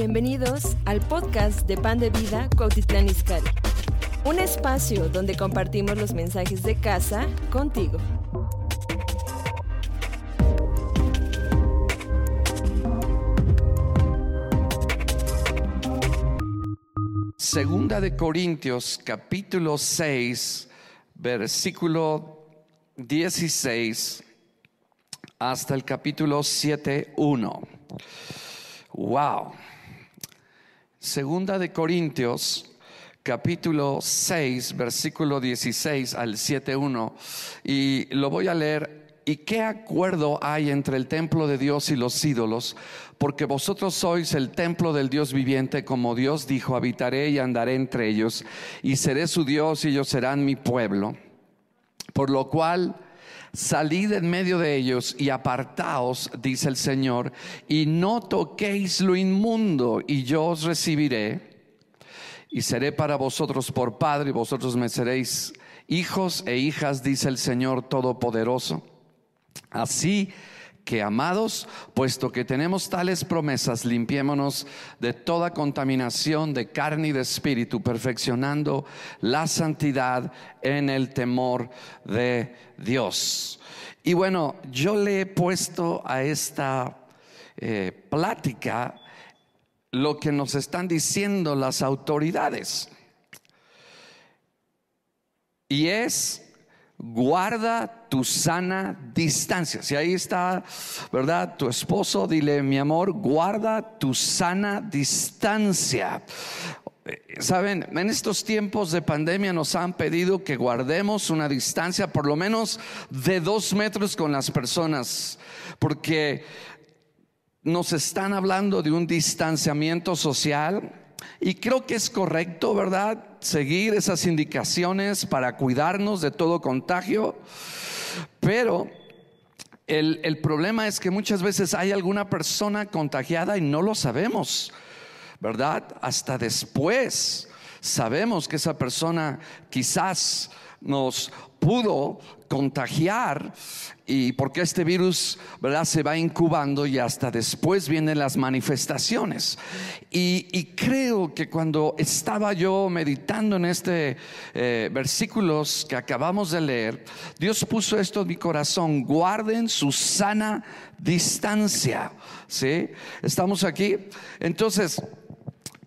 Bienvenidos al podcast de Pan de Vida Cuautitlán Izcalli. Un espacio donde compartimos los mensajes de casa contigo. Segunda de Corintios capítulo 6, versículo 16 hasta el capítulo 7, 1. Wow. Segunda de Corintios capítulo 6, versículo 16 al 7.1. Y lo voy a leer. ¿Y qué acuerdo hay entre el templo de Dios y los ídolos? Porque vosotros sois el templo del Dios viviente, como Dios dijo, habitaré y andaré entre ellos, y seré su Dios y ellos serán mi pueblo. Por lo cual salid en medio de ellos y apartaos, dice el Señor, y no toquéis lo inmundo, y yo os recibiré, y seré para vosotros por Padre, y vosotros me seréis hijos e hijas, dice el Señor Todopoderoso. Así que, amados, puesto que tenemos tales promesas, limpiémonos de toda contaminación de carne y de espíritu, perfeccionando la santidad en el temor de Dios. Y bueno, yo le he puesto a esta eh, plática lo que nos están diciendo las autoridades. Y es guarda tu sana distancia. Si ahí está, ¿verdad? Tu esposo, dile, mi amor, guarda tu sana distancia. Saben, en estos tiempos de pandemia nos han pedido que guardemos una distancia por lo menos de dos metros con las personas, porque nos están hablando de un distanciamiento social y creo que es correcto, ¿verdad? Seguir esas indicaciones para cuidarnos de todo contagio. Pero el, problema es que muchas veces hay alguna persona contagiada y no lo sabemos, ¿verdad? Hasta después sabemos que esa persona quizás nos pudo contagiar y porque este virus ¿verdad? se va incubando y hasta después vienen las manifestaciones. Y, creo que cuando estaba yo meditando en este eh, versículos que acabamos de leer, Dios puso esto en mi corazón, guarden su sana distancia. ¿Sí? ¿Estamos aquí? Entonces,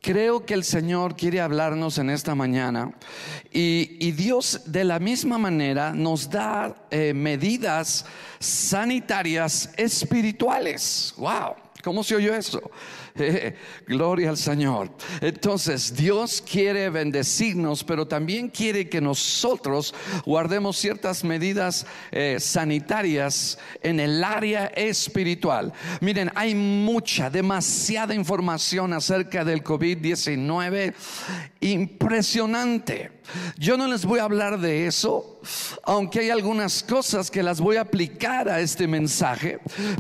Creo que el Señor quiere hablarnos en esta mañana y, Dios de la misma manera nos da eh, medidas sanitarias espirituales. ¡Wow! ¿Cómo se oyó eso? gloria al Señor. Entonces, Dios quiere bendecirnos, pero también quiere que nosotros guardemos ciertas medidas eh, sanitarias en el área espiritual. Miren, hay mucha, demasiada información acerca del COVID-19 impresionante. Yo no les voy a hablar de eso, aunque hay algunas cosas que las voy a aplicar a este mensaje,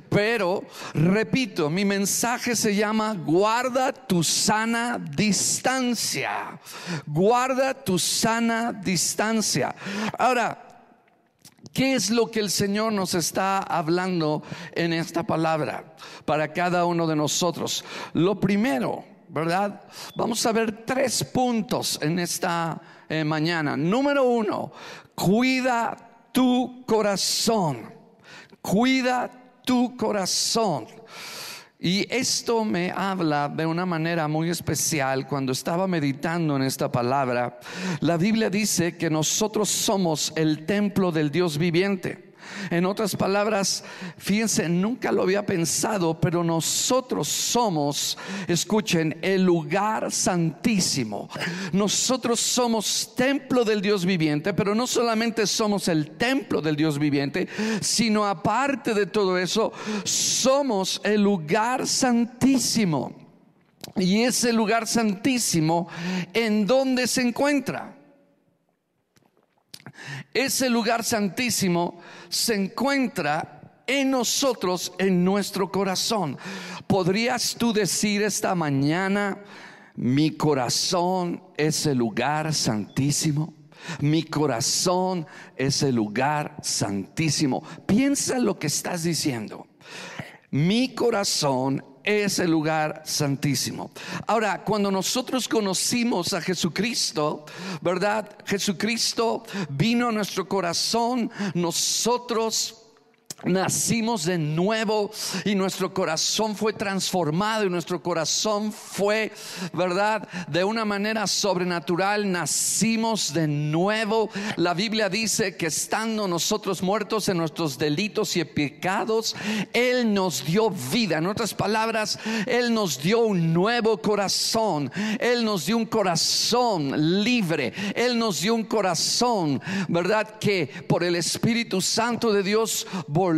pero repito, mi mensaje se llama guarda tu sana distancia. Guarda tu sana distancia. Ahora, ¿Qué es lo que el Señor nos está hablando en esta palabra para cada uno de nosotros? Lo primero, ¿verdad? Vamos a ver tres puntos en esta eh, mañana. Número uno, cuida tu corazón. Cuida tu corazón. Y esto me habla de una manera muy especial cuando estaba meditando en esta palabra. La Biblia dice que nosotros somos el templo del Dios viviente. En otras palabras, fíjense, nunca lo había pensado, pero nosotros somos, escuchen, el lugar santísimo. Nosotros somos templo del Dios viviente, pero no solamente somos el templo del Dios viviente, sino aparte de todo eso, somos el lugar santísimo. Y ese lugar santísimo, ¿en dónde se encuentra? Ese lugar santísimo se encuentra en nosotros, en nuestro corazón. ¿Podrías tú decir esta mañana, mi corazón es el lugar santísimo? Mi corazón es el lugar santísimo. Piensa lo que estás diciendo. Mi corazón es el lugar santísimo. Ahora, cuando nosotros conocimos a Jesucristo, ¿verdad? Jesucristo vino a nuestro corazón, nosotros nacimos de nuevo y nuestro corazón fue transformado y nuestro corazón fue, ¿verdad? De una manera sobrenatural nacimos de nuevo. La Biblia dice que estando nosotros muertos en nuestros delitos y pecados, Él nos dio vida. En otras palabras, Él nos dio un nuevo corazón. Él nos dio un corazón libre. Él nos dio un corazón, ¿verdad? Que por el Espíritu Santo de Dios volvió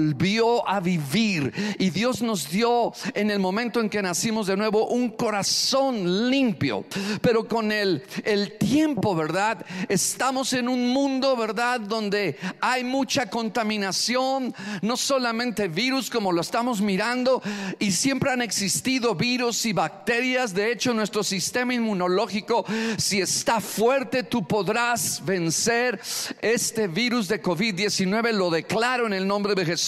a vivir. Y Dios nos dio en el momento en que nacimos de nuevo un corazón limpio. Pero con el, el tiempo, ¿verdad? Estamos en un mundo, ¿verdad? Donde hay mucha contaminación, no solamente virus como lo estamos mirando, y siempre han existido virus y bacterias. De hecho, nuestro sistema inmunológico, si está fuerte, tú podrás vencer este virus de COVID-19. Lo declaro en el nombre de Jesús.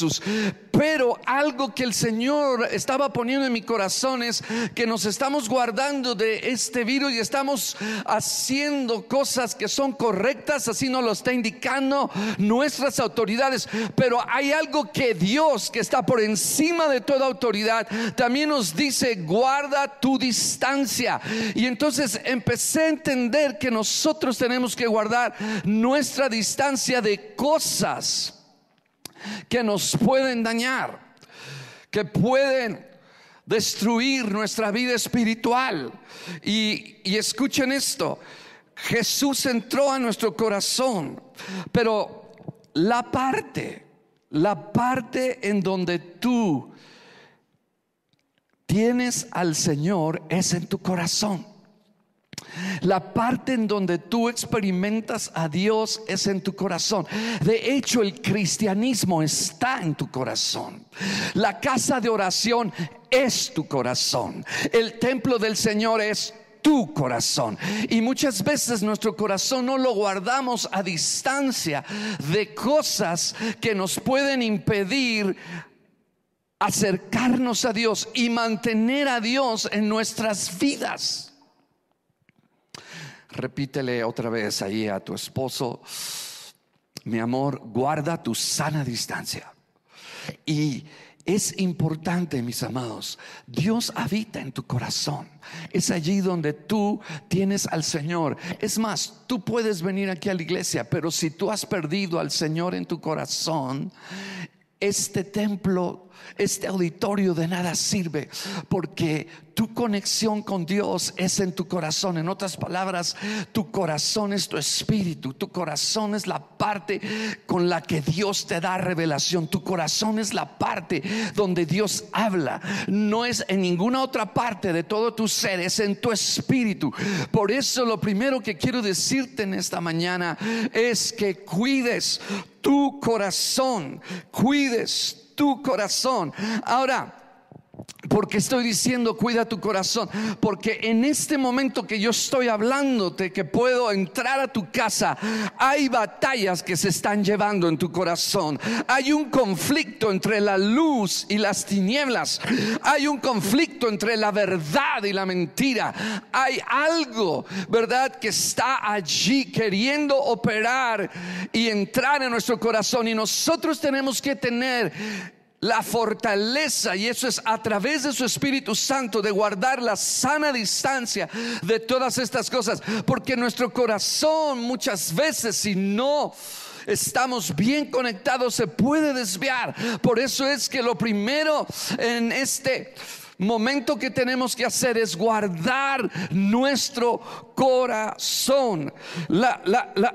Pero algo que el Señor estaba poniendo en mi corazón es que nos estamos guardando de este virus y estamos haciendo cosas que son correctas, así nos lo está indicando nuestras autoridades. Pero hay algo que Dios, que está por encima de toda autoridad, también nos dice, guarda tu distancia. Y entonces empecé a entender que nosotros tenemos que guardar nuestra distancia de cosas que nos pueden dañar, que pueden destruir nuestra vida espiritual. Y, escuchen esto, Jesús entró a nuestro corazón, pero la parte, la parte en donde tú tienes al Señor es en tu corazón. La parte en donde tú experimentas a Dios es en tu corazón. De hecho, el cristianismo está en tu corazón. La casa de oración es tu corazón. El templo del Señor es tu corazón. Y muchas veces nuestro corazón no lo guardamos a distancia de cosas que nos pueden impedir acercarnos a Dios y mantener a Dios en nuestras vidas. Repítele otra vez ahí a tu esposo, mi amor, guarda tu sana distancia. Y es importante, mis amados, Dios habita en tu corazón. Es allí donde tú tienes al Señor. Es más, tú puedes venir aquí a la iglesia, pero si tú has perdido al Señor en tu corazón, este templo, este auditorio de nada sirve porque tu conexión con Dios es en tu corazón. En otras palabras, tu corazón es tu espíritu. Tu corazón es la parte con la que Dios te da revelación. Tu corazón es la parte donde Dios habla. No es en ninguna otra parte de todo tu ser, es en tu espíritu. Por eso lo primero que quiero decirte en esta mañana es que cuides tu corazón. Cuides tu corazón. Ahora, porque estoy diciendo, cuida tu corazón. Porque en este momento que yo estoy hablándote, que puedo entrar a tu casa, hay batallas que se están llevando en tu corazón. Hay un conflicto entre la luz y las tinieblas. Hay un conflicto entre la verdad y la mentira. Hay algo, ¿verdad?, que está allí queriendo operar y entrar en nuestro corazón. Y nosotros tenemos que tener la fortaleza, y eso es a través de su Espíritu Santo, de guardar la sana distancia de todas estas cosas, porque nuestro corazón muchas veces, si no estamos bien conectados, se puede desviar. Por eso es que lo primero en este momento que tenemos que hacer es guardar nuestro corazón. La,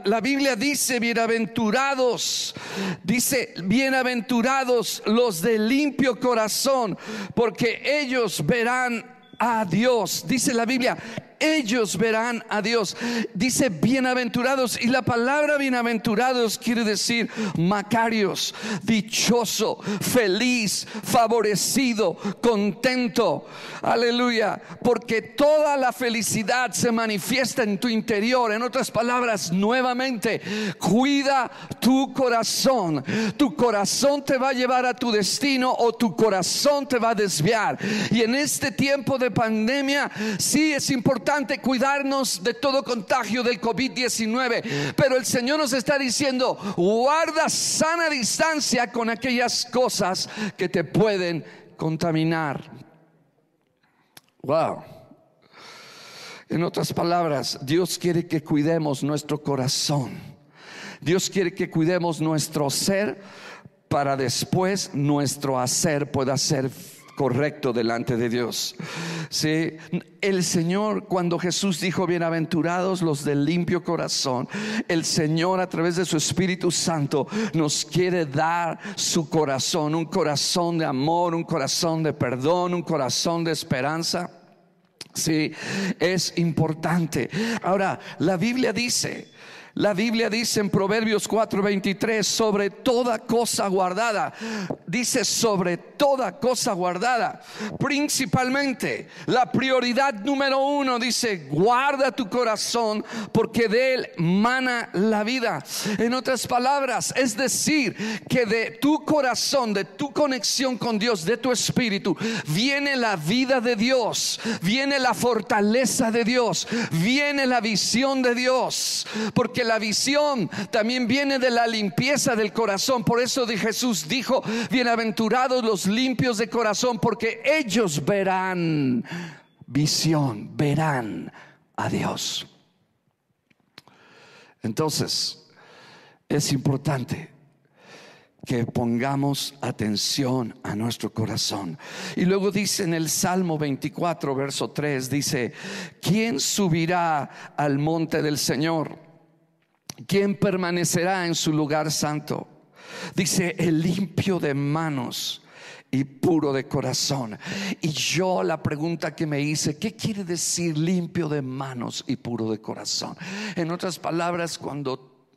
la, Biblia dice, bienaventurados, dice, bienaventurados los de limpio corazón, porque ellos verán a Dios. Dice la Biblia, ellos verán a Dios. Dice bienaventurados y la palabra bienaventurados quiere decir macarios, dichoso, feliz, favorecido, contento. Aleluya, porque toda la felicidad se manifiesta en tu interior. En otras palabras, nuevamente, cuida tu corazón. Tu corazón te va a llevar a tu destino o tu corazón te va a desviar. Y en este tiempo de pandemia, sí es importante cuidarnos de todo contagio del COVID-19. Pero el Señor nos está diciendo, guarda sana distancia con aquellas cosas que te pueden contaminar. Wow. En otras palabras, Dios quiere que cuidemos nuestro corazón. Dios quiere que cuidemos nuestro ser para después nuestro hacer pueda ser correcto delante de Dios. Sí, el Señor cuando Jesús dijo bienaventurados los de limpio corazón, el Señor a través de su Espíritu Santo nos quiere dar su corazón, un corazón de amor, un corazón de perdón, un corazón de esperanza. Sí, es importante. Ahora, la Biblia dice la Biblia dice en Proverbios 4:23, sobre toda cosa guardada, dice sobre toda cosa guardada, principalmente la prioridad número uno dice, guarda tu corazón porque de él mana la vida. En otras palabras, es decir, que de tu corazón, de tu conexión con Dios, de tu espíritu, viene la vida de Dios, viene la fortaleza de Dios, viene la visión de Dios, porque la visión también viene de la limpieza del corazón. Por eso de Jesús dijo, bienaventurados los limpios de corazón, porque ellos verán visión, verán a Dios. Entonces, es importante que pongamos atención a nuestro corazón. Y luego dice en el Salmo 24, verso 3, dice, ¿quién subirá al monte del Señor? ¿Quién permanecerá en su lugar santo? Dice, el limpio de manos y puro de corazón. Y yo la pregunta que me hice, ¿qué quiere decir limpio de manos y puro de corazón? En otras palabras, cuando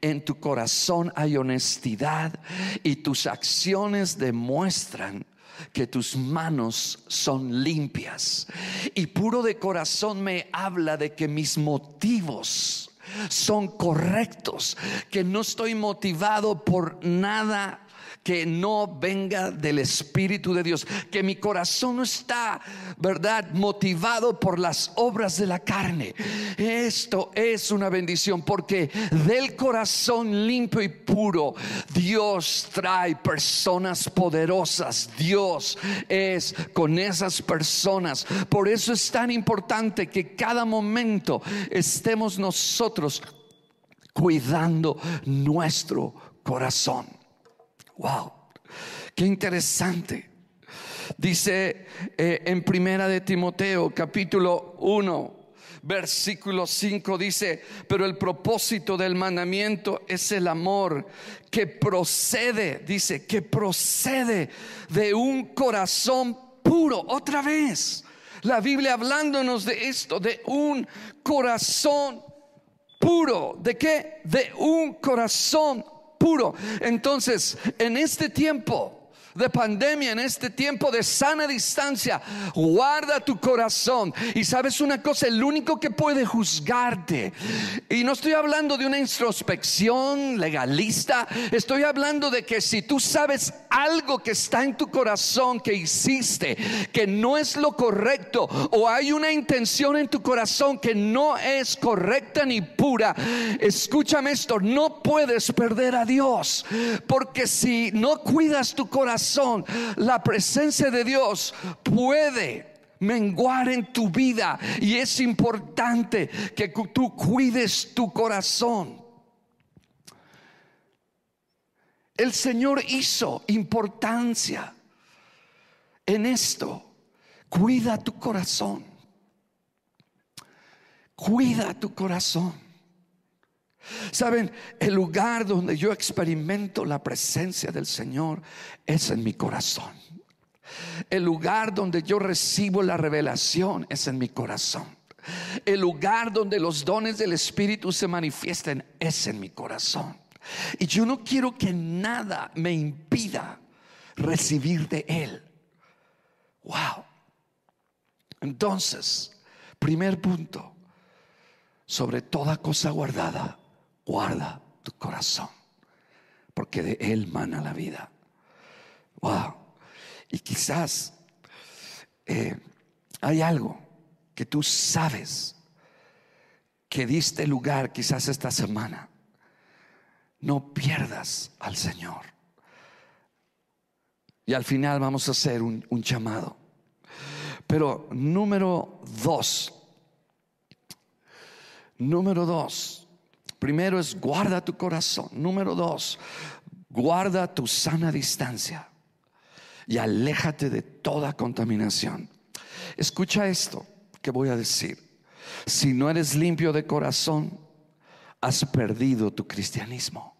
en tu corazón hay honestidad y tus acciones demuestran que tus manos son limpias. Y puro de corazón me habla de que mis motivos son correctos, que no estoy motivado por nada que no venga del Espíritu de Dios, que mi corazón no está, ¿verdad?, motivado por las obras de la carne. Esto es una bendición porque del corazón limpio y puro Dios trae personas poderosas. Dios es con esas personas. Por eso es tan importante que cada momento estemos nosotros cuidando nuestro corazón. Wow, qué interesante. Dice eh, en Primera de Timoteo, capítulo 1, versículo 5 dice, pero el propósito del mandamiento es el amor que procede, dice, que procede de un corazón puro. Otra vez, la Biblia hablándonos de esto, de un corazón puro. ¿De qué? De un corazón Entonces, en este tiempo de pandemia, en este tiempo de sana distancia, guarda tu corazón. Y sabes una cosa, el único que puede juzgarte, y no estoy hablando de una introspección legalista, estoy hablando de que si tú sabes algo que está en tu corazón que hiciste, que no es lo correcto, o hay una intención en tu corazón que no es correcta ni pura, escúchame esto, no puedes perder a Dios, porque si no cuidas tu corazón, la presencia de Dios puede menguar en tu vida y es importante que tú cuides tu corazón. El Señor hizo importancia en esto. Cuida tu corazón. Cuida tu corazón. Saben, el lugar donde yo experimento la presencia del Señor es en mi corazón. El lugar donde yo recibo la revelación es en mi corazón. El lugar donde los dones del Espíritu se manifiesten es en mi corazón. Y yo no quiero que nada me impida recibir de Él. Wow. Entonces, primer punto, sobre toda cosa guardada, guarda tu corazón, porque de Él mana la vida. Wow. Y quizás eh, hay algo que tú sabes que diste lugar quizás esta semana. No pierdas al Señor. Y al final vamos a hacer un, un llamado. Pero número dos, número dos, primero es guarda tu corazón. Número dos, guarda tu sana distancia y aléjate de toda contaminación. Escucha esto que voy a decir. Si no eres limpio de corazón, has perdido tu cristianismo.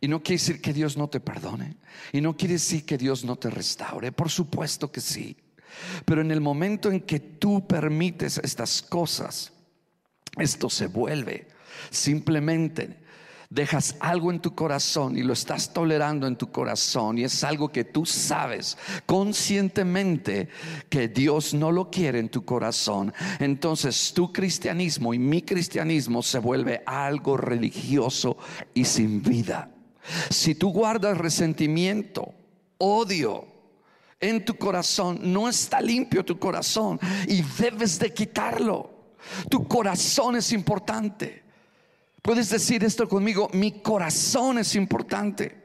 Y no quiere decir que Dios no te perdone. Y no quiere decir que Dios no te restaure. Por supuesto que sí. Pero en el momento en que tú permites estas cosas, esto se vuelve simplemente dejas algo en tu corazón y lo estás tolerando en tu corazón y es algo que tú sabes conscientemente que Dios no lo quiere en tu corazón, entonces tu cristianismo y mi cristianismo se vuelve algo religioso y sin vida. Si tú guardas resentimiento, odio, en tu corazón, no está limpio tu corazón y debes de quitarlo. Tu corazón es importante. Puedes decir esto conmigo, mi corazón es importante.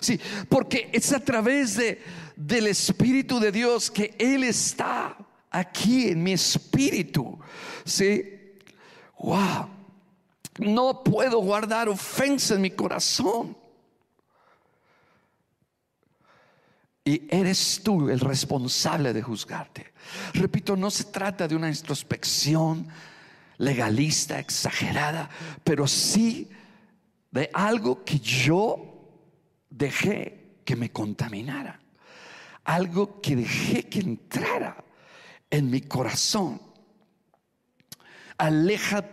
Sí, porque es a través de, del Espíritu de Dios que Él está aquí en mi espíritu. Sí, wow. No puedo guardar ofensa en mi corazón. Y eres tú el responsable de juzgarte. Repito, no se trata de una introspección legalista, exagerada, pero sí de algo que yo dejé que me contaminara, algo que dejé que entrara en mi corazón. Aleja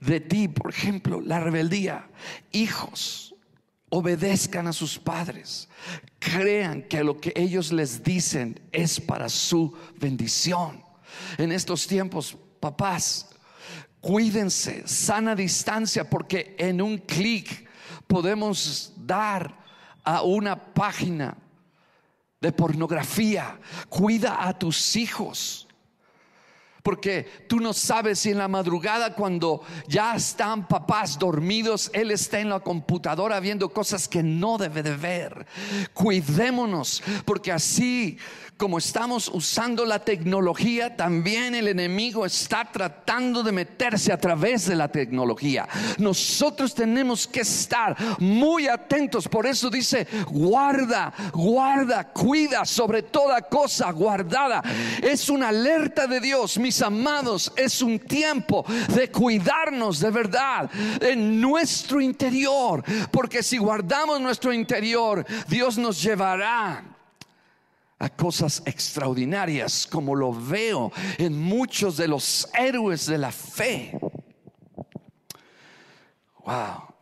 de ti, por ejemplo, la rebeldía. Hijos, obedezcan a sus padres, crean que lo que ellos les dicen es para su bendición. En estos tiempos, papás, Cuídense, sana distancia, porque en un clic podemos dar a una página de pornografía. Cuida a tus hijos. Porque tú no sabes si en la madrugada cuando ya están papás dormidos, él está en la computadora viendo cosas que no debe de ver. Cuidémonos, porque así como estamos usando la tecnología, también el enemigo está tratando de meterse a través de la tecnología. Nosotros tenemos que estar muy atentos. Por eso dice, guarda, guarda, cuida sobre toda cosa guardada. Es una alerta de Dios, mis amados. Es un tiempo de cuidarnos de verdad en nuestro interior. Porque si guardamos nuestro interior, Dios nos llevará a cosas extraordinarias como lo veo en muchos de los héroes de la fe. Wow.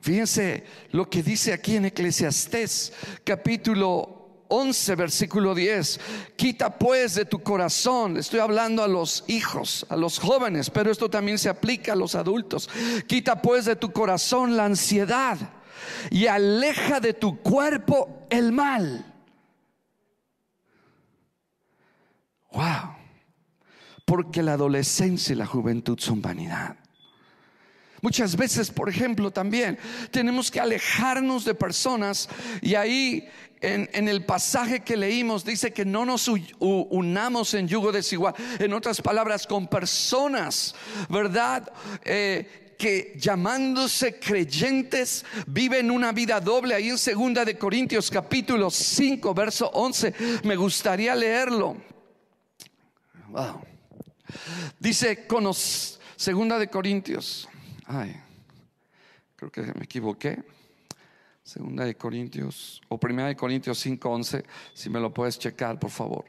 Fíjense lo que dice aquí en Eclesiastés capítulo 11, versículo 10. Quita pues de tu corazón, estoy hablando a los hijos, a los jóvenes, pero esto también se aplica a los adultos. Quita pues de tu corazón la ansiedad y aleja de tu cuerpo el mal Wow. Porque la adolescencia y la juventud son vanidad. Muchas veces, por ejemplo, también tenemos que alejarnos de personas y ahí en, el pasaje que leímos dice que no nos unamos en yugo desigual. En otras palabras, con personas, ¿verdad? Eh, que llamándose creyentes viven una vida doble. Ahí en segunda de Corintios capítulo 5, verso 11, me gustaría leerlo. Wow. Dice, conos, segunda de Corintios. Ay, creo que me equivoqué. Segunda de Corintios, o primera de Corintios 5:11. Si me lo puedes checar, por favor.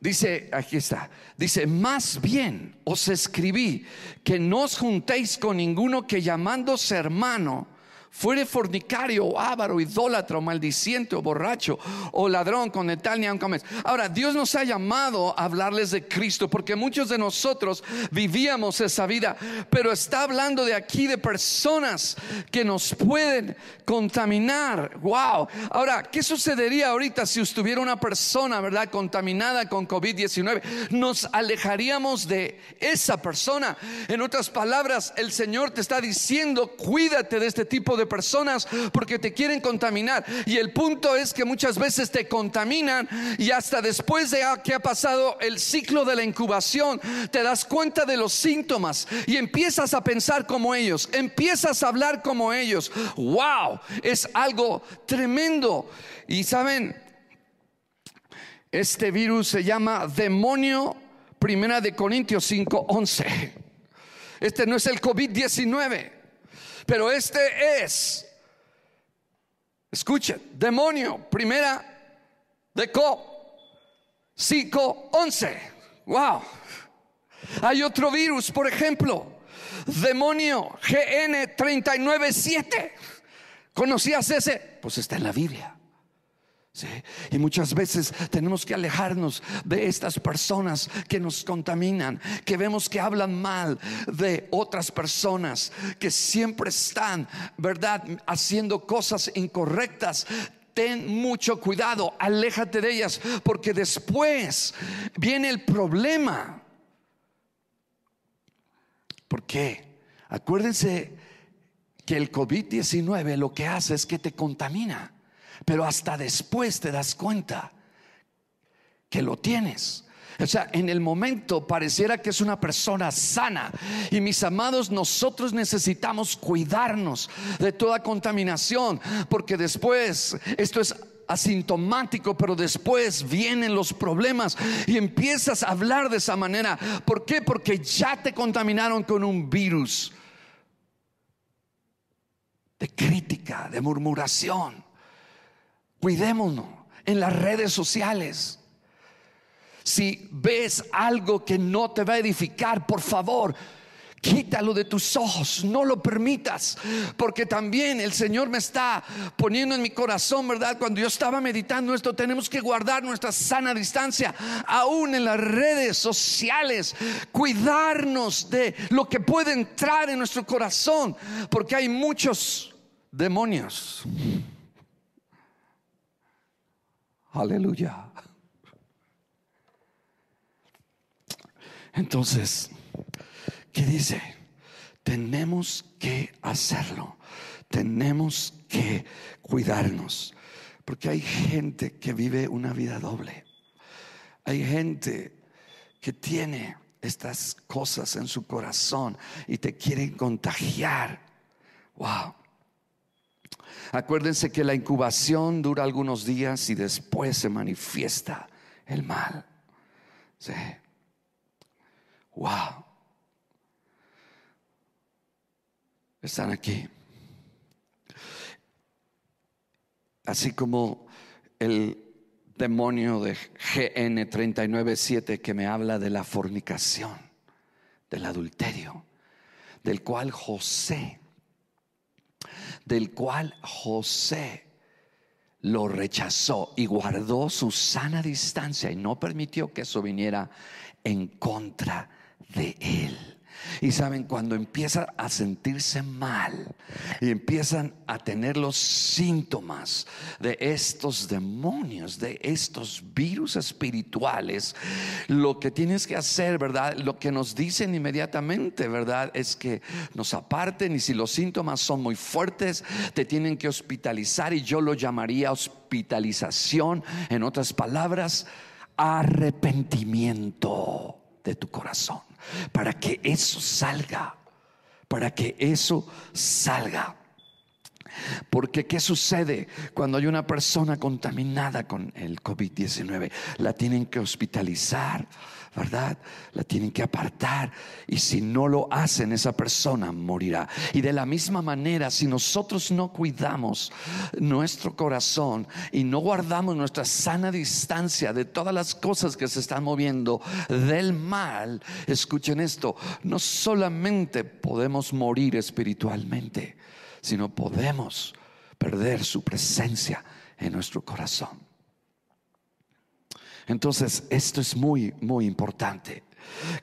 Dice, aquí está, dice, más bien os escribí que no os juntéis con ninguno que llamándose hermano fuere fornicario o avaro, idólatra maldiciente o borracho o ladrón con tal ni aunque Ahora, Dios nos ha llamado a hablarles de Cristo porque muchos de nosotros vivíamos esa vida, pero está hablando de aquí de personas que nos pueden contaminar. Wow. Ahora, ¿qué sucedería ahorita si estuviera una persona, verdad, contaminada con COVID-19? Nos alejaríamos de esa persona. En otras palabras, el Señor te está diciendo, cuídate de este tipo de personas porque te quieren contaminar. Y el punto es que muchas veces te contaminan y hasta después de que ha pasado el ciclo de la incubación, te das cuenta de los síntomas y empiezas a pensar como ellos, empiezas a hablar como ellos. ¡Wow! Es algo tremendo. Y saben, este virus se llama demonio, primera de Corintios 5, 11. Este no es el COVID-19. Pero este es, escuchen, demonio, primera de Co, 5, 11. Wow. Hay otro virus, por ejemplo, demonio GN 397. ¿Conocías ese? Pues está en la Biblia. Y muchas veces tenemos que alejarnos de estas personas que nos contaminan, que vemos que hablan mal de otras personas, que siempre están, ¿verdad?, haciendo cosas incorrectas. Ten mucho cuidado, aléjate de ellas, porque después viene el problema. ¿Por qué? Acuérdense que el COVID-19 lo que hace es que te contamina pero hasta después te das cuenta que lo tienes. O sea, en el momento pareciera que es una persona sana. Y mis amados, nosotros necesitamos cuidarnos de toda contaminación, porque después esto es asintomático, pero después vienen los problemas y empiezas a hablar de esa manera. ¿Por qué? Porque ya te contaminaron con un virus de crítica, de murmuración. Cuidémonos en las redes sociales. Si ves algo que no te va a edificar, por favor, quítalo de tus ojos, no lo permitas, porque también el Señor me está poniendo en mi corazón, ¿verdad? Cuando yo estaba meditando esto, tenemos que guardar nuestra sana distancia, aún en las redes sociales, cuidarnos de lo que puede entrar en nuestro corazón, porque hay muchos demonios Aleluya. Entonces, ¿qué dice? Tenemos que hacerlo. Tenemos que cuidarnos. Porque hay gente que vive una vida doble. Hay gente que tiene estas cosas en su corazón y te quieren contagiar. Wow. Acuérdense que la incubación dura algunos días y después se manifiesta el mal. Sí. Wow. Están aquí. Así como el demonio de GN 397 que me habla de la fornicación, del adulterio, del cual José del cual José lo rechazó y guardó su sana distancia y no permitió que eso viniera en contra de él. Y saben, cuando empieza a sentirse mal y empiezan a tener los síntomas de estos demonios, de estos virus espirituales, lo que tienes que hacer, ¿verdad? Lo que nos dicen inmediatamente, ¿verdad? Es que nos aparten y si los síntomas son muy fuertes, te tienen que hospitalizar y yo lo llamaría hospitalización, en otras palabras, arrepentimiento de tu corazón para que eso salga, para que eso salga. Porque ¿qué sucede cuando hay una persona contaminada con el COVID-19? La tienen que hospitalizar, ¿verdad? La tienen que apartar y si no lo hacen esa persona morirá. Y de la misma manera, si nosotros no cuidamos nuestro corazón y no guardamos nuestra sana distancia de todas las cosas que se están moviendo del mal, escuchen esto, no solamente podemos morir espiritualmente, sino podemos perder su presencia en nuestro corazón. Entonces, esto es muy, muy importante.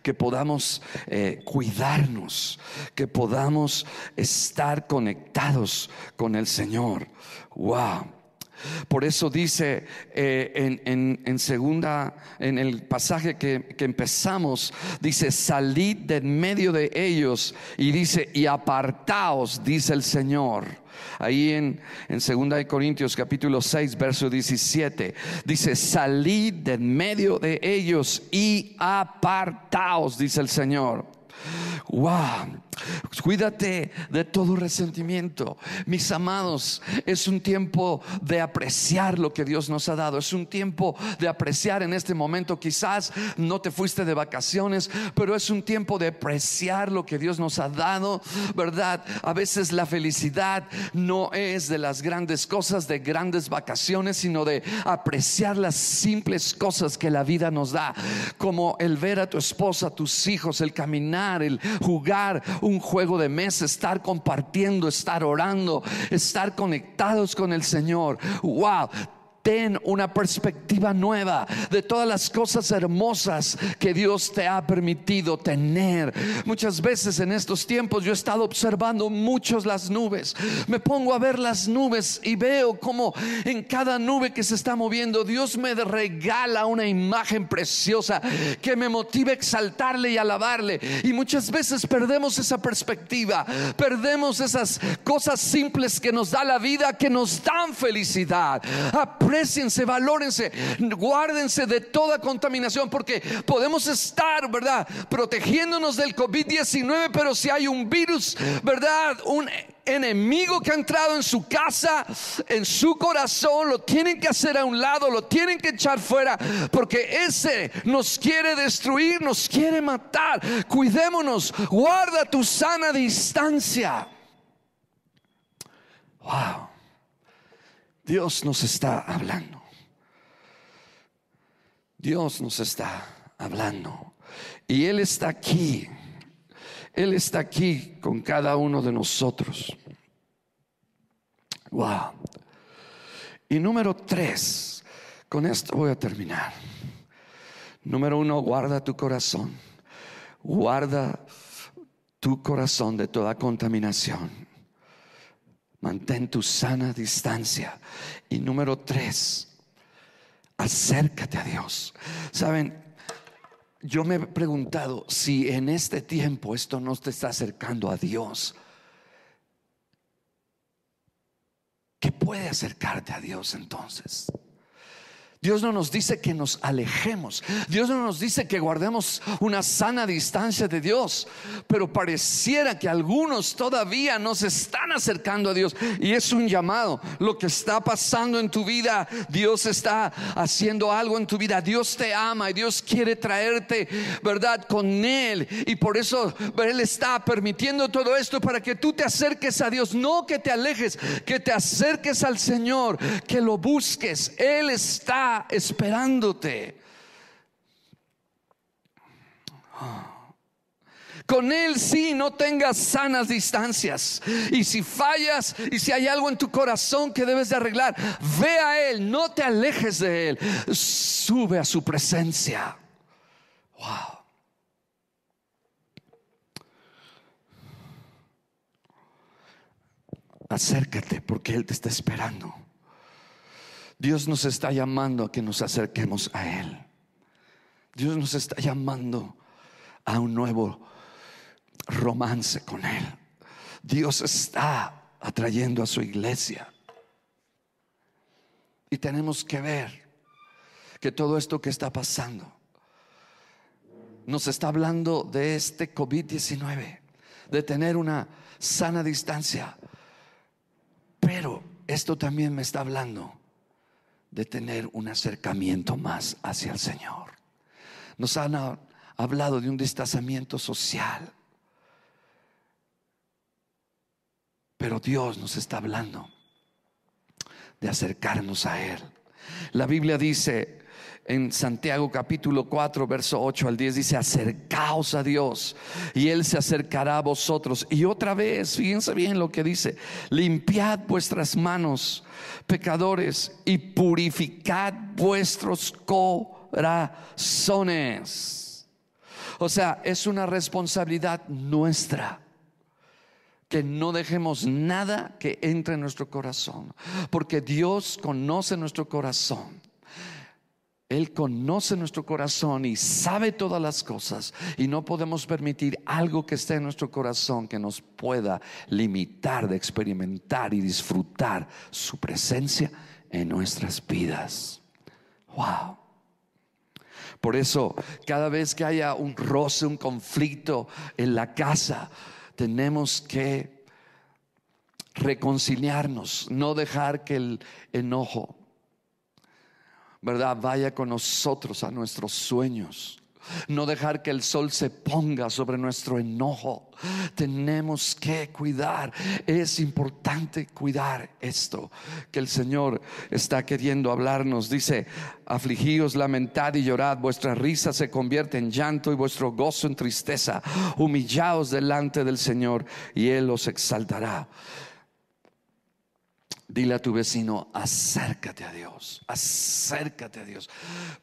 Que podamos eh, cuidarnos, que podamos estar conectados con el Señor. Wow. Por eso dice eh, en, segunda, en el pasaje que, que, empezamos, dice, salid de en medio de ellos y dice, y apartaos, dice el Señor. Ahí en, en 2 Corintios capítulo 6, verso 17, dice, salid de en medio de ellos y apartaos, dice el Señor. Wow. Cuídate de todo resentimiento. Mis amados, es un tiempo de apreciar lo que Dios nos ha dado. Es un tiempo de apreciar en este momento. Quizás no te fuiste de vacaciones, pero es un tiempo de apreciar lo que Dios nos ha dado, ¿verdad? A veces la felicidad no es de las grandes cosas, de grandes vacaciones, sino de apreciar las simples cosas que la vida nos da, como el ver a tu esposa, a tus hijos, el caminar, el jugar juego de mesa, estar compartiendo, estar orando, estar conectados con el Señor. Wow, ten una perspectiva nueva de todas las cosas hermosas que Dios te ha permitido tener. Muchas veces en estos tiempos yo he estado observando muchos las nubes. Me pongo a ver las nubes y veo como en cada nube que se está moviendo Dios me regala una imagen preciosa que me motiva a exaltarle y alabarle. Y muchas veces perdemos esa perspectiva, perdemos esas cosas simples que nos da la vida, que nos dan felicidad apreciense, valórense, guárdense de toda contaminación, porque podemos estar, ¿verdad? Protegiéndonos del COVID-19, pero si hay un virus, ¿verdad? Un enemigo que ha entrado en su casa, en su corazón, lo tienen que hacer a un lado, lo tienen que echar fuera, porque ese nos quiere destruir, nos quiere matar. Cuidémonos, guarda tu sana distancia. Wow. Dios nos está hablando. Dios nos está hablando. Y Él está aquí. Él está aquí con cada uno de nosotros. Wow. Y número tres, con esto voy a terminar. Número uno, guarda tu corazón. Guarda tu corazón de toda contaminación. Mantén tu sana distancia. Y número tres, acércate a Dios. Saben, yo me he preguntado si en este tiempo esto no te está acercando a Dios. ¿Qué puede acercarte a Dios entonces? Dios no nos dice que nos alejemos. Dios no nos dice que guardemos una sana distancia de Dios. Pero pareciera que algunos todavía nos están acercando a Dios. Y es un llamado. Lo que está pasando en tu vida, Dios está haciendo algo en tu vida. Dios te ama y Dios quiere traerte, ¿verdad? Con Él. Y por eso Él está permitiendo todo esto para que tú te acerques a Dios. No que te alejes, que te acerques al Señor, que lo busques. Él está esperándote. Con Él sí no tengas sanas distancias. Y si fallas y si hay algo en tu corazón que debes de arreglar, ve a Él, no te alejes de Él. Sube a su presencia. Wow. Acércate porque Él te está esperando. Dios nos está llamando a que nos acerquemos a Él. Dios nos está llamando a un nuevo romance con Él. Dios está atrayendo a su iglesia. Y tenemos que ver que todo esto que está pasando nos está hablando de este COVID-19, de tener una sana distancia. Pero esto también me está hablando de tener un acercamiento más hacia el Señor, Nos han hablado de un distanciamiento social. Pero Dios nos está hablando de acercarnos a Él. La Biblia dice en Santiago capítulo 4, verso 8 al 10, dice, acercaos a Dios y Él se acercará a vosotros. Y otra vez, fíjense bien lo que dice, limpiad vuestras manos, pecadores, y purificad vuestros corazones. O sea, es una responsabilidad nuestra que no dejemos nada que entre en nuestro corazón, porque Dios conoce nuestro corazón. Él conoce nuestro corazón y sabe todas las cosas y no podemos permitir algo que esté en nuestro corazón que nos pueda limitar de experimentar y disfrutar su presencia en nuestras vidas. Wow. Por eso, cada vez que haya un roce, un conflicto en la casa, tenemos que reconciliarnos, no dejar que el enojo, ¿verdad?, vaya con nosotros a nuestros sueños. No dejar que el sol se ponga sobre nuestro enojo. Tenemos que cuidar. Es importante cuidar esto que el Señor está queriendo hablarnos. Dice, afligíos, lamentad y llorad. Vuestra risa se convierte en llanto y vuestro gozo en tristeza. Humillaos delante del Señor y Él os exaltará. Dile a tu vecino, acércate a Dios, acércate a Dios.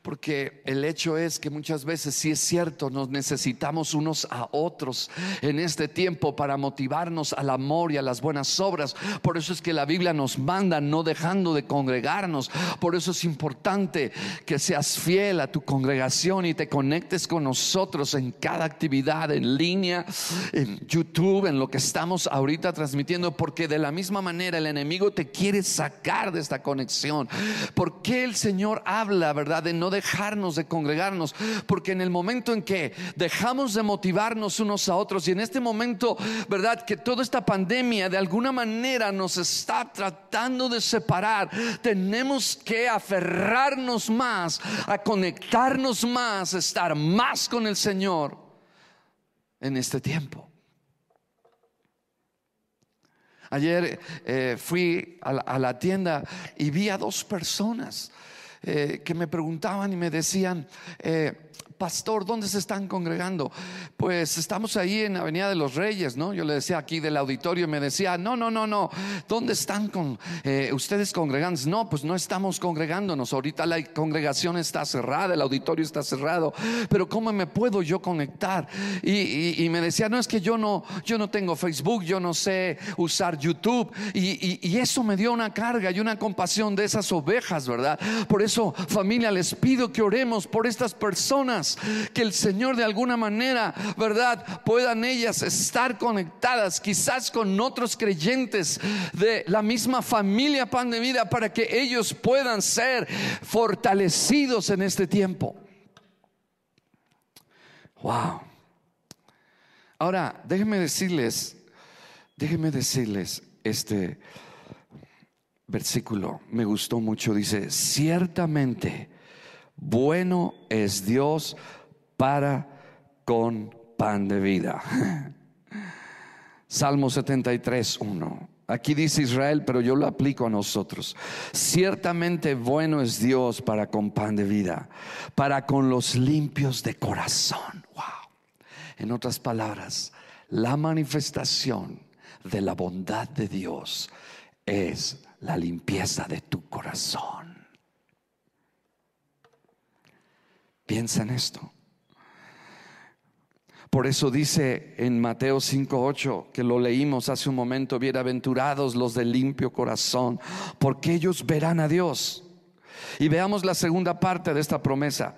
Porque el hecho es que muchas veces, si es cierto, nos necesitamos unos a otros en este tiempo para motivarnos al amor y a las buenas obras. Por eso es que la Biblia nos manda no dejando de congregarnos. Por eso es importante que seas fiel a tu congregación y te conectes con nosotros en cada actividad, en línea, en YouTube, en lo que estamos ahorita transmitiendo. Porque de la misma manera el enemigo te quiere sacar de esta conexión. ¿Por qué el Señor habla, verdad, de no dejarnos de congregarnos? Porque en el momento en que dejamos de motivarnos unos a otros y en este momento, verdad, que toda esta pandemia de alguna manera nos está tratando de separar, tenemos que aferrarnos más, a conectarnos más, estar más con el Señor en este tiempo. Ayer eh, fui a la, tienda y vi a dos personas eh, que me preguntaban y me decían, eh, pastor, ¿dónde se están congregando? Pues estamos ahí en Avenida de los Reyes, ¿no? Yo le decía aquí del auditorio y me decía, no, no, no, no, ¿dónde están con eh, ustedes congregando? No, pues no estamos congregándonos. Ahorita la congregación está cerrada, el auditorio está cerrado, pero ¿cómo me puedo yo conectar? Y, me decía, no, es que yo no, yo no tengo Facebook, yo no sé usar YouTube. Y, y eso me dio una carga y una compasión de esas ovejas, ¿verdad? Por eso, familia, les pido que oremos por estas personas que el Señor de alguna manera, ¿verdad? Puedan ellas estar conectadas quizás con otros creyentes de la misma familia pan de vida para que ellos puedan ser fortalecidos en este tiempo. Wow. Ahora, déjenme decirles, déjenme decirles este versículo, me gustó mucho, dice, ciertamente bueno es Dios para con pan de vida. Salmo 73, 1. Aquí dice Israel, pero yo lo aplico a nosotros. Ciertamente bueno es Dios para con pan de vida, para con los limpios de corazón. Wow. En otras palabras, la manifestación de la bondad de Dios es la limpieza de tu corazón. Piensa en esto. Por eso dice en Mateo 5:8 que lo leímos hace un momento, bienaventurados los de limpio corazón, porque ellos verán a Dios. Y veamos la segunda parte de esta promesa.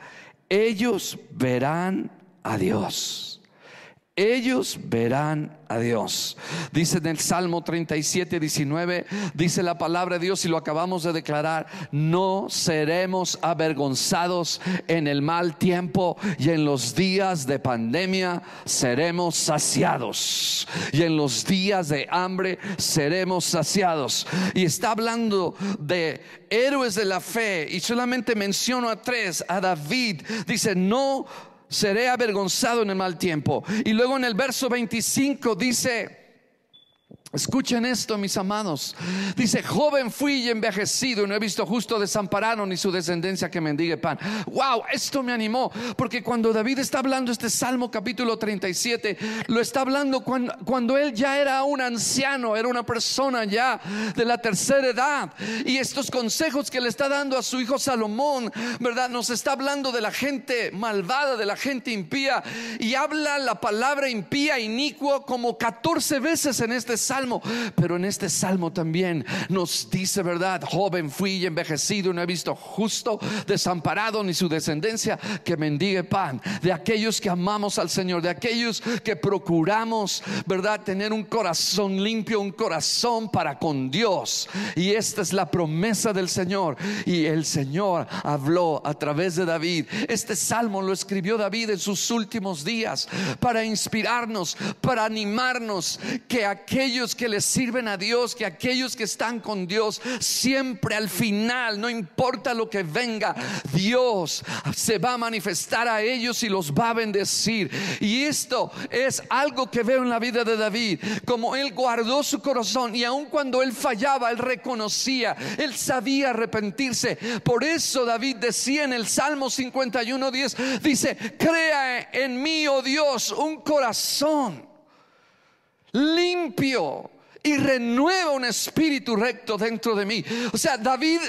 Ellos verán a Dios. Ellos verán a Dios. Dice en el Salmo 37, 19, dice la palabra de Dios y lo acabamos de declarar, no seremos avergonzados en el mal tiempo y en los días de pandemia seremos saciados y en los días de hambre seremos saciados. Y está hablando de héroes de la fe y solamente menciono a tres, a David, dice, no seré avergonzado en el mal tiempo. Y luego en el verso 25 dice, Escuchen esto, mis amados. Dice, joven fui y envejecido y no he visto justo desamparado ni su descendencia que mendigue pan. Wow, esto me animó, porque cuando David está hablando este Salmo capítulo 37, lo está hablando cuando, cuando él ya era un anciano, era una persona ya de la tercera edad. Y estos consejos que le está dando a su hijo Salomón, ¿verdad? Nos está hablando de la gente malvada, de la gente impía. Y habla la palabra impía, inicuo, como 14 veces en este Salmo pero en este salmo también nos dice, ¿verdad? Joven fui y envejecido, no he visto justo, desamparado, ni su descendencia que mendigue pan. De aquellos que amamos al Señor, de aquellos que procuramos, ¿verdad? Tener un corazón limpio, un corazón para con Dios. Y esta es la promesa del Señor. Y el Señor habló a través de David. Este salmo lo escribió David en sus últimos días para inspirarnos, para animarnos que aquellos que le sirven a Dios, que aquellos que están con Dios, siempre al final, no importa lo que venga, Dios se va a manifestar a ellos y los va a bendecir. Y esto es algo que veo en la vida de David, como él guardó su corazón y aun cuando él fallaba, él reconocía, él sabía arrepentirse. Por eso David decía en el Salmo 51, 10, dice, crea en mí, oh Dios, un corazón limpio y renueva un espíritu recto dentro de mí. O sea, David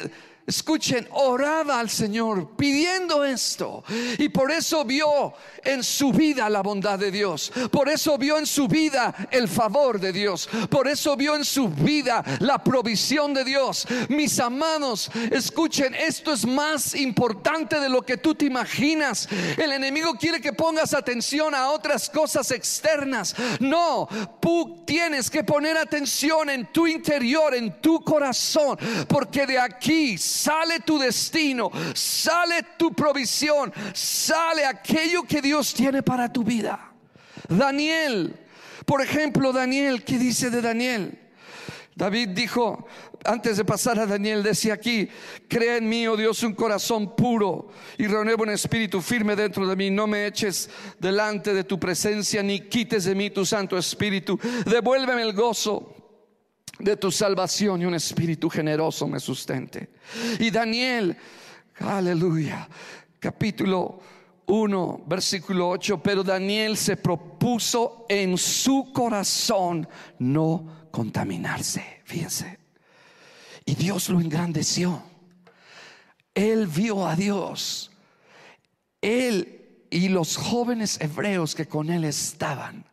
escuchen, oraba al Señor pidiendo esto. Y por eso vio en su vida la bondad de Dios. Por eso vio en su vida el favor de Dios. Por eso vio en su vida la provisión de Dios. Mis amados, escuchen, esto es más importante de lo que tú te imaginas. El enemigo quiere que pongas atención a otras cosas externas. No, tú tienes que poner atención en tu interior, en tu corazón, porque de aquí sale tu destino, sale tu provisión, sale aquello que Dios tiene para tu vida. Daniel, por ejemplo, Daniel, ¿qué dice de Daniel? David dijo, antes de pasar a Daniel, decía aquí, crea en mí, oh Dios, un corazón puro y renueva un espíritu firme dentro de mí. No me eches delante de tu presencia, ni quites de mí tu Santo Espíritu. Devuélveme el gozo de tu salvación y un espíritu generoso me sustente. Y Daniel, aleluya, capítulo 1, versículo 8, pero Daniel se propuso en su corazón no contaminarse, fíjense. Y Dios lo engrandeció. Él vio a Dios. Él y los jóvenes hebreos que con él estaban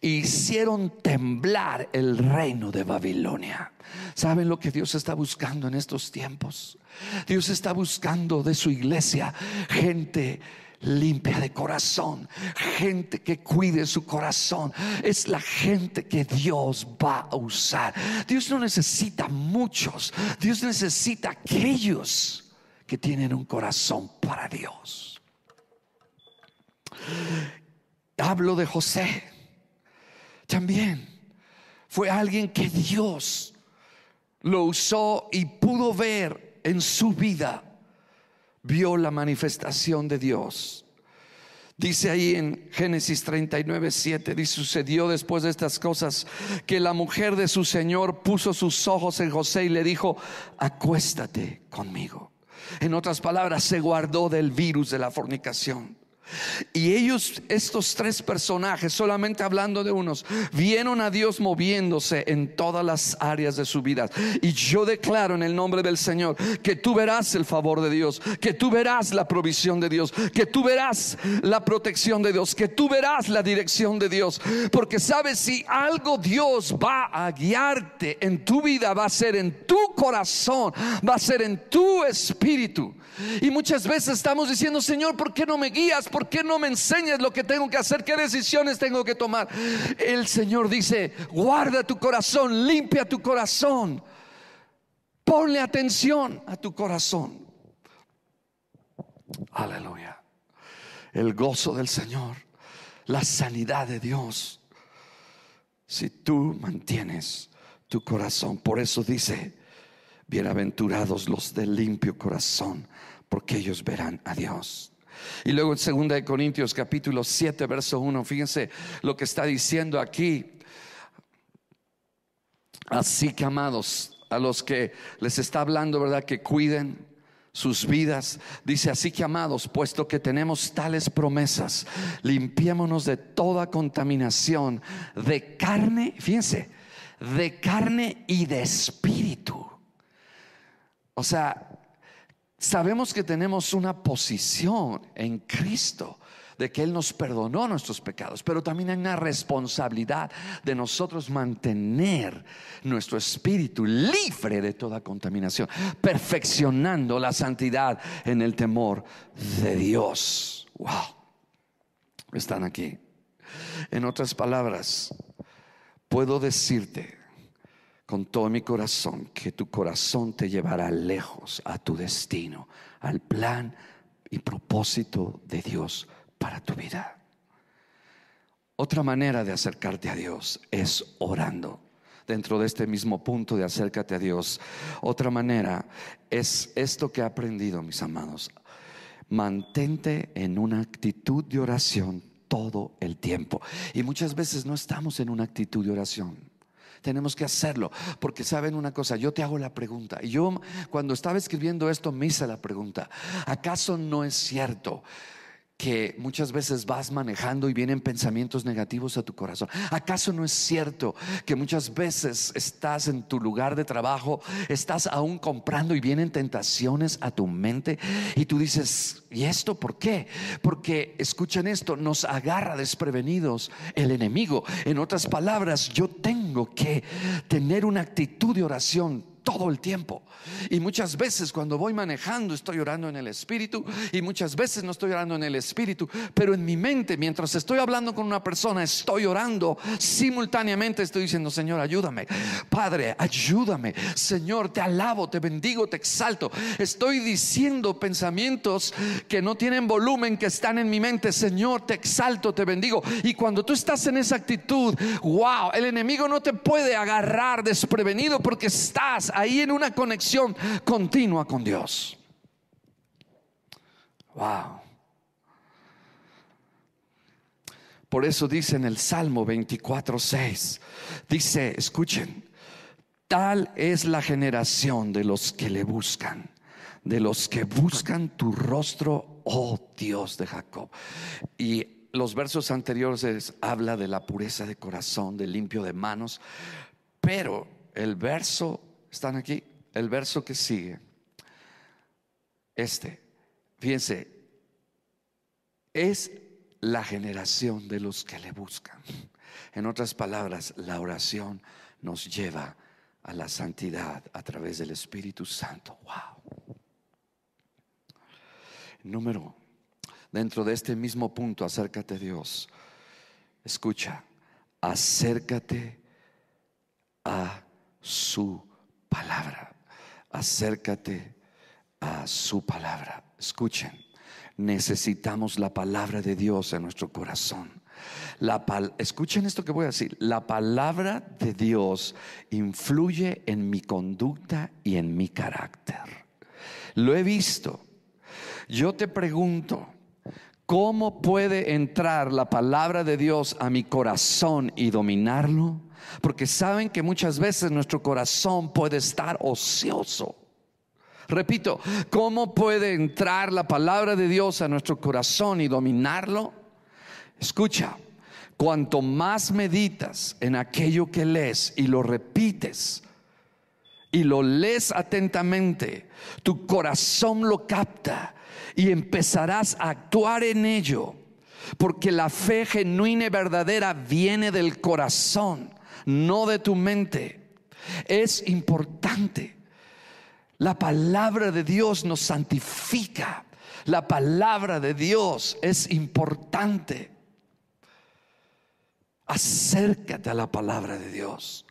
hicieron temblar el reino de Babilonia. ¿Saben lo que Dios está buscando en estos tiempos? Dios está buscando de su iglesia gente limpia de corazón, gente que cuide su corazón. Es la gente que Dios va a usar. Dios no necesita muchos, Dios necesita aquellos que tienen un corazón para Dios. Hablo de José también fue alguien que Dios lo usó y pudo ver en su vida, vio la manifestación de Dios. Dice ahí en Génesis 39, 7, dice, sucedió después de estas cosas que la mujer de su Señor puso sus ojos en José y le dijo, acuéstate conmigo. En otras palabras, se guardó del virus de la fornicación. Y ellos, estos tres personajes, solamente hablando de unos, vieron a Dios moviéndose en todas las áreas de su vida. Y yo declaro en el nombre del Señor que tú verás el favor de Dios, que tú verás la provisión de Dios, que tú verás la protección de Dios, que tú verás la dirección de Dios. Porque sabes, si algo Dios va a guiarte en tu vida, va a ser en tu corazón, va a ser en tu espíritu. Y muchas veces estamos diciendo, Señor, ¿por qué no me guías? ¿por qué no me enseñas lo que tengo que hacer? ¿Qué decisiones tengo que tomar? El Señor dice, guarda tu corazón, limpia tu corazón. Ponle atención a tu corazón. Aleluya. El gozo del Señor, la sanidad de Dios. Si tú mantienes tu corazón, por eso dice, bienaventurados los de limpio corazón, porque ellos verán a Dios. Y luego en 2 Corintios capítulo 7, verso 1, fíjense lo que está diciendo aquí. Así que amados, a los que les está hablando, ¿verdad? Que cuiden sus vidas. Dice, así que amados, puesto que tenemos tales promesas, limpiémonos de toda contaminación de carne, fíjense, de carne y de espíritu. O sea, sabemos que tenemos una posición en Cristo de que Él nos perdonó nuestros pecados, pero también hay una responsabilidad de nosotros mantener nuestro espíritu libre de toda contaminación, perfeccionando la santidad en el temor de Dios. Wow, están aquí. En otras palabras, puedo decirte con todo mi corazón que tu corazón te llevará lejos a tu destino, al plan y propósito de Dios para tu vida. Otra manera de acercarte a Dios es orando. Dentro de este mismo punto de acércate a Dios, otra manera es esto que he aprendido, mis amados. Mantente en una actitud de oración todo el tiempo. Y muchas veces no estamos en una actitud de oración. Tenemos que hacerlo, porque saben una cosa, yo te hago la pregunta. Y yo cuando estaba escribiendo esto me hice la pregunta, ¿acaso no es cierto? Que muchas veces vas manejando y vienen pensamientos negativos a tu corazón. ¿Acaso no es cierto que muchas veces estás en tu lugar de trabajo, estás aún comprando y vienen tentaciones a tu mente y tú dices, ¿y esto por qué? Porque escuchen esto, nos agarra desprevenidos el enemigo. En otras palabras, yo tengo que tener una actitud de oración todo el tiempo. Y muchas veces cuando voy manejando estoy orando en el Espíritu y muchas veces no estoy orando en el Espíritu, pero en mi mente mientras estoy hablando con una persona estoy orando simultáneamente, estoy diciendo, Señor, ayúdame. Padre, ayúdame. Señor, te alabo, te bendigo, te exalto. Estoy diciendo pensamientos que no tienen volumen, que están en mi mente. Señor, te exalto, te bendigo. Y cuando tú estás en esa actitud, wow, el enemigo no te puede agarrar desprevenido porque estás ahí en una conexión continua con Dios. Wow. Por eso dice en el Salmo 24:6, dice, escuchen, tal es la generación de los que le buscan, de los que buscan tu rostro, oh Dios de Jacob. Y los versos anteriores habla de la pureza de corazón, de limpio de manos, pero el verso ¿Están aquí? El verso que sigue. Este. Fíjense. Es la generación de los que le buscan. En otras palabras, la oración nos lleva a la santidad a través del Espíritu Santo. Wow. Número, dentro de este mismo punto, acércate a Dios. Escucha, acércate a su palabra. Acércate a su palabra. Escuchen, necesitamos la palabra de Dios en nuestro corazón. La escuchen esto que voy a decir. La palabra de Dios influye en mi conducta y en mi carácter. Lo he visto. Yo te pregunto, ¿cómo puede entrar la palabra de Dios a mi corazón y dominarlo? Porque saben que muchas veces nuestro corazón puede estar ocioso. Repito, ¿cómo puede entrar la palabra de Dios a nuestro corazón y dominarlo? Escucha, cuanto más meditas en aquello que lees y lo repites y lo lees atentamente, tu corazón lo capta y empezarás a actuar en ello. Porque la fe genuina y verdadera viene del corazón no de tu mente. Es importante. La palabra de Dios nos santifica. La palabra de Dios es importante. Acércate a la palabra de Dios.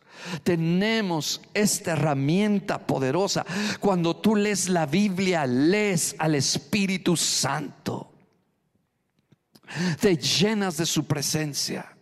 Tenemos esta herramienta poderosa. Cuando tú lees la Biblia, lees al Espíritu Santo. Te llenas de su presencia.